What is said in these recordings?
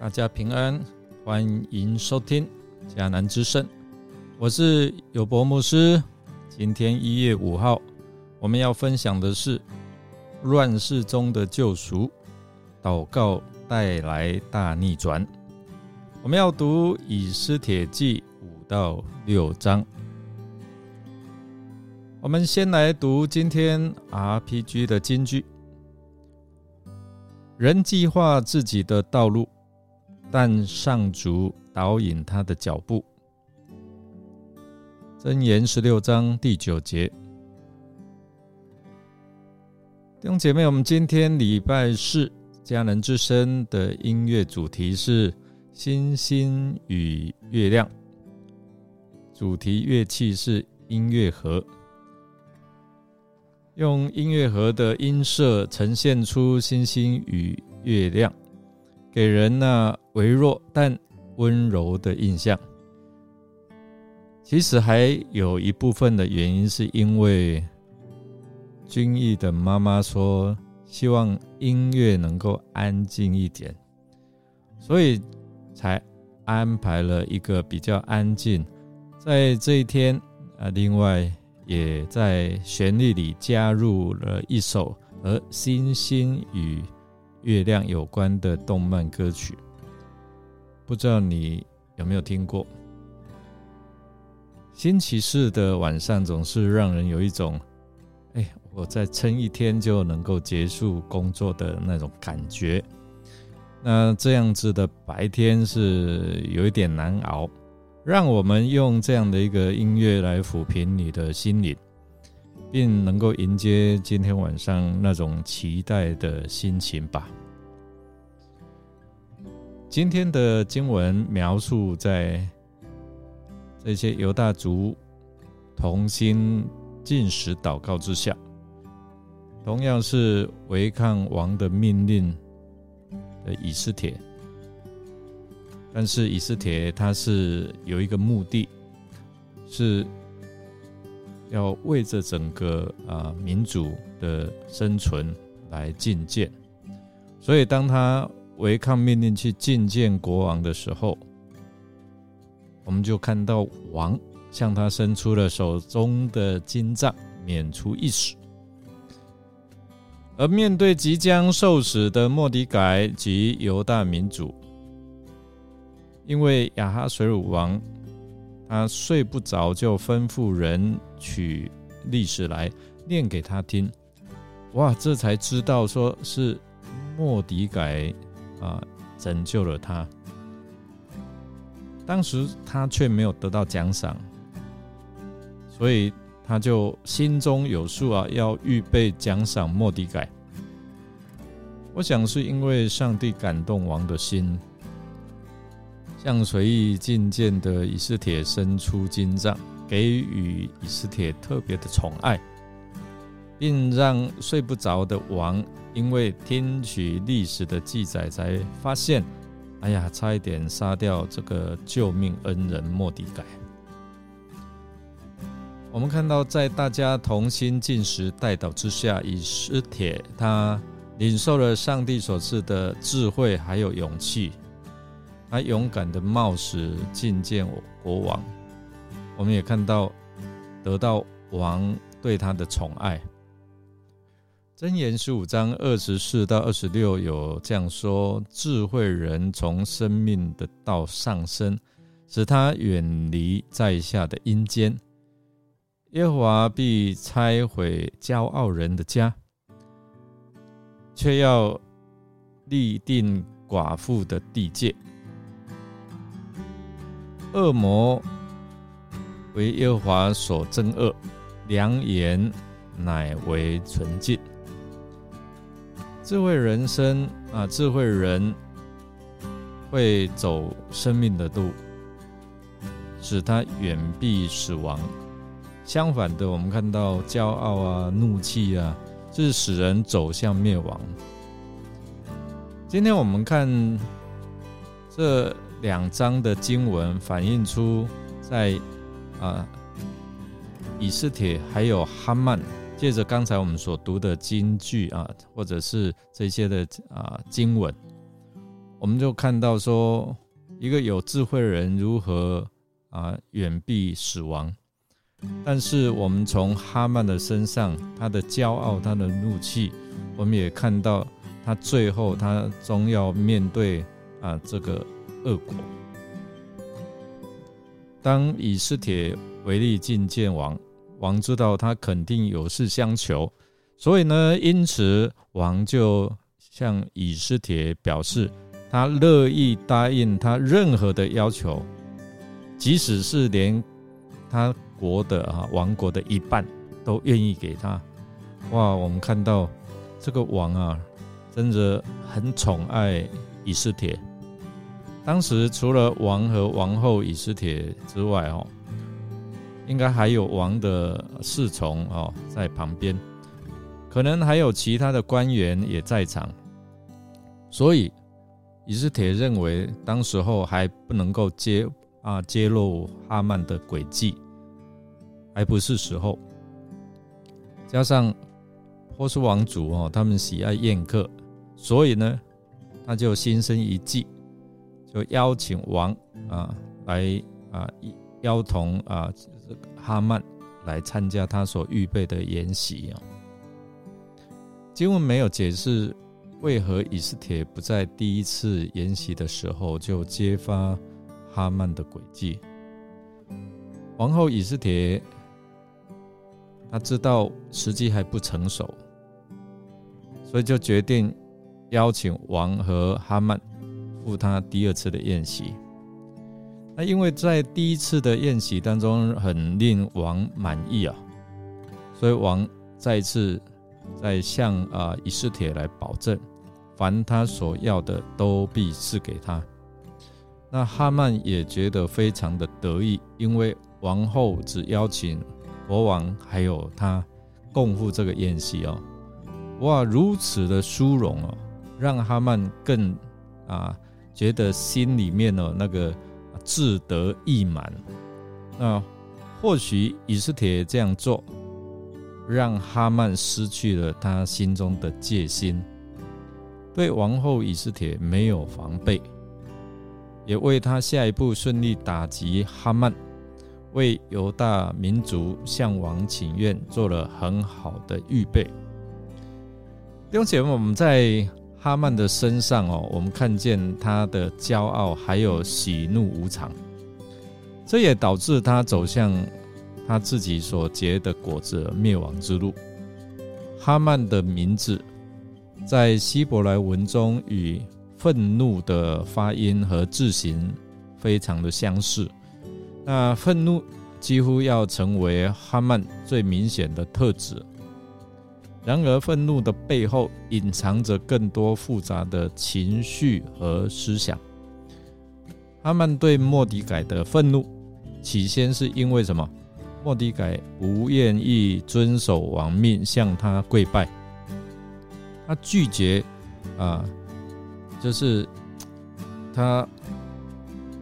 大家平安，欢迎收听迦南之声，我是有博牧师。今天一月五号，我们要分享的是乱世中的救赎，祷告带来大逆转。我们要读以斯帖记五到六章。我们先来读今天 RPG 的金句：人计划自己的道路。但上主导引他的脚步。箴言十六章第九节，弟兄姐妹，我们今天礼拜四家人之声的音乐主题是星星与月亮，主题乐器是音乐盒，用音乐盒的音色呈现出星星与月亮。给人那微弱但温柔的印象。其实还有一部分的原因，是因为君毅的妈妈说，希望音乐能够安静一点，所以才安排了一个比较安静。在这一天啊，另外也在旋律里加入了一首和星星与。月亮有关的动漫歌曲，不知道你有没有听过？星期四的晚上总是让人有一种，我再撑一天就能够结束工作的那种感觉。那这样子的白天是有一点难熬，让我们用这样的一个音乐来抚平你的心灵，并能够迎接今天晚上那种期待的心情吧。今天的经文描述在这些犹大族同心进食祷告之下，同样是违抗王的命令的以斯帖，但是以斯帖他是有一个目的。是要为着整个啊民主的生存来进谏，所以当他违抗命令去觐见国王的时候，我们就看到王向他伸出了手中的金杖，免除一死。而面对即将受死的莫迪改及犹大民族，因为亚哈水乳王。他睡不着，就吩咐人取历史来念给他听。哇，这才知道说是莫迪改啊拯救了他。当时他却没有得到奖赏，所以他就心中有数啊，要预备奖赏莫迪改。我想是因为上帝感动王的心。向随意觐见的以斯帖伸出金杖，给予以斯帖特别的宠爱，并让睡不着的王因为听取历史的记载，才发现，哎呀，差一点杀掉这个救命恩人莫迪改。我们看到，在大家同心进食代导之下，以斯铁他领受了上帝所赐的智慧还有勇气。他勇敢的冒死觐见国王，我们也看到得到王对他的宠爱。箴言十五章二十四到二十六有这样说：智慧人从生命的道上升，使他远离在下的阴间。耶和华必拆毁骄傲人的家，却要立定寡妇的地界。恶魔为耶和华所憎恶，良言乃为纯净。智慧人生啊，智慧人会走生命的路，使他远避死亡。相反的，我们看到骄傲啊、怒气啊，是使人走向灭亡。今天我们看这两章的经文，反映出在啊以斯帖还有哈曼，借着刚才我们所读的经句啊，或者是这些的啊经文，我们就看到说，一个有智慧人如何啊远避死亡。但是我们从哈曼的身上，他的骄傲，他的怒气，我们也看到他最后他终要面对啊这个恶果。当以斯帖为例觐见王，王知道他肯定有事相求，所以呢，因此王就向以斯帖表示，他乐意答应他任何的要求，即使是连他。国的啊，王国的一半都愿意给他，哇！我们看到这个王啊，真的很宠爱以斯帖。当时除了王和王后以斯帖之外，哦，应该还有王的侍从哦在旁边，可能还有其他的官员也在场。所以以斯帖认为，当时候还不能够揭啊揭露哈曼的诡计。还不是时候，加上波斯王族哦，他们喜爱宴客，所以呢，他就心生一计，就邀请王啊来啊邀同啊哈曼来参加他所预备的宴席啊。经文没有解释为何以斯帖不在第一次宴席的时候就揭发哈曼的诡计。王后以斯帖。他知道时机还不成熟，所以就决定邀请王和哈曼赴他第二次的宴席。那因为在第一次的宴席当中很令王满意啊，所以王再次再向啊以斯帖来保证，凡他所要的都必赐给他。那哈曼也觉得非常的得意，因为王后只邀请。国王还有他共赴这个宴席哦，哇，如此的殊荣哦，让哈曼更啊觉得心里面哦那个志得意满。那或许以斯帖这样做，让哈曼失去了他心中的戒心，对王后以斯帖没有防备，也为他下一步顺利打击哈曼。为犹大民族向王请愿做了很好的预备。弟兄姐妹，我们在哈曼的身上哦，我们看见他的骄傲，还有喜怒无常，这也导致他走向他自己所结的果子灭亡之路。哈曼的名字在希伯来文中与愤怒的发音和字形非常的相似。那愤怒几乎要成为哈曼最明显的特质。然而，愤怒的背后隐藏着更多复杂的情绪和思想。哈曼对莫迪改的愤怒，起先是因为什么？莫迪改不愿意遵守王命，向他跪拜。他拒绝啊，就是他。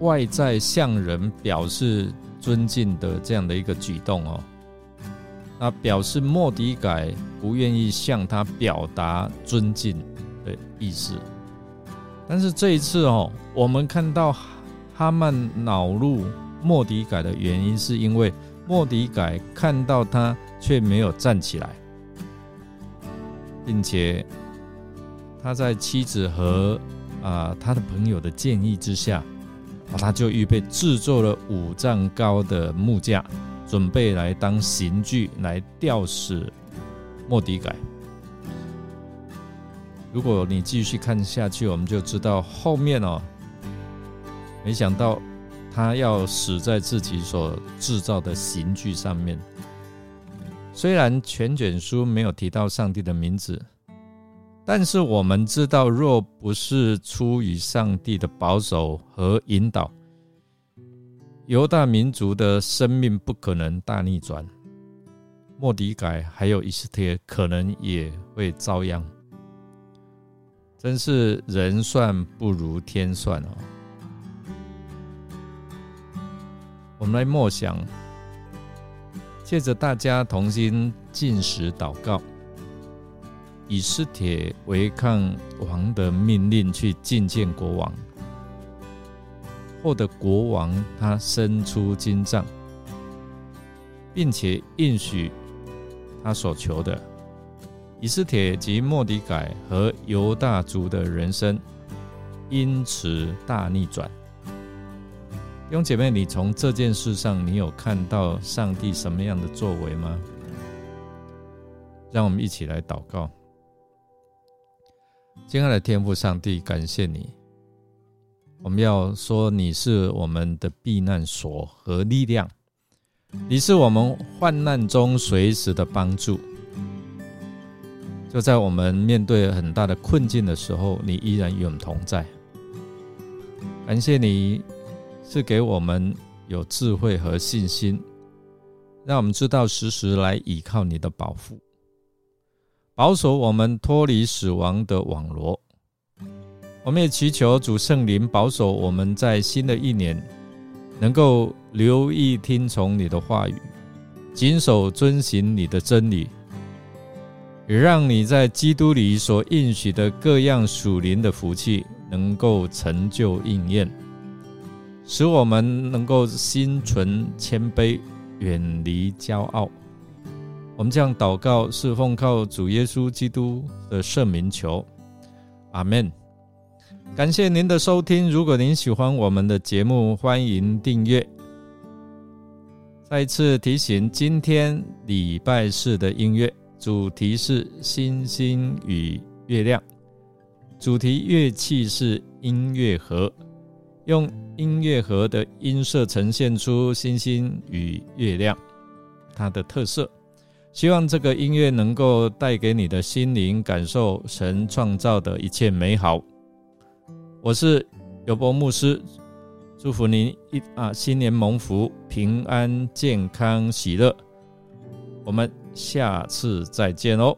外在向人表示尊敬的这样的一个举动哦，那表示莫迪改不愿意向他表达尊敬的意思。但是这一次哦，我们看到哈曼恼怒莫迪改的原因，是因为莫迪改看到他却没有站起来，并且他在妻子和啊他的朋友的建议之下。啊他就预备制作了五丈高的木架，准备来当刑具来吊死莫迪改。如果你继续看下去，我们就知道后面哦，没想到他要死在自己所制造的刑具上面。虽然全卷书没有提到上帝的名字。但是我们知道，若不是出于上帝的保守和引导，犹大民族的生命不可能大逆转。莫迪改还有以斯帖可能也会遭殃。真是人算不如天算哦。我们来默想，借着大家同心进食祷告，以斯帖违抗王的命令去觐见国王，获得国王他伸出金杖，并且应许他所求的。以斯帖及莫迪改和犹大族的人生因此大逆转。弟兄姐妹，你从这件事上，你有看到上帝什么样的作为吗？让我们一起来祷告。亲爱的天父上帝，感谢你。我们要说，你是我们的避难所和力量，你是我们患难中随时的帮助。就在我们面对很大的困境的时候，你依然与我们同在。感谢你是给我们有智慧和信心，让我们知道时时来倚靠你的保护，保守我们脱离死亡的网罗。我们也祈求主圣灵保守我们在新的一年能够留意听从你的话语，谨守遵行你的真理。也让你在基督里所应许的各样属灵的福气能够成就应验，使我们能够心存谦卑，远离骄傲。我们这样祷告，是奉靠主耶稣基督的圣名求，阿门。感谢您的收听，如果您喜欢我们的节目，欢迎订阅。再一次提醒，今天礼拜四的音乐。主题是星星与月亮，主题乐器是音乐盒，用音乐盒的音色呈现出星星与月亮它的特色。希望这个音乐能够带给你的心灵感受神创造的一切美好。我是尤伯牧师，祝福您一啊新年蒙福，平安健康喜乐。我们。下次再见哦。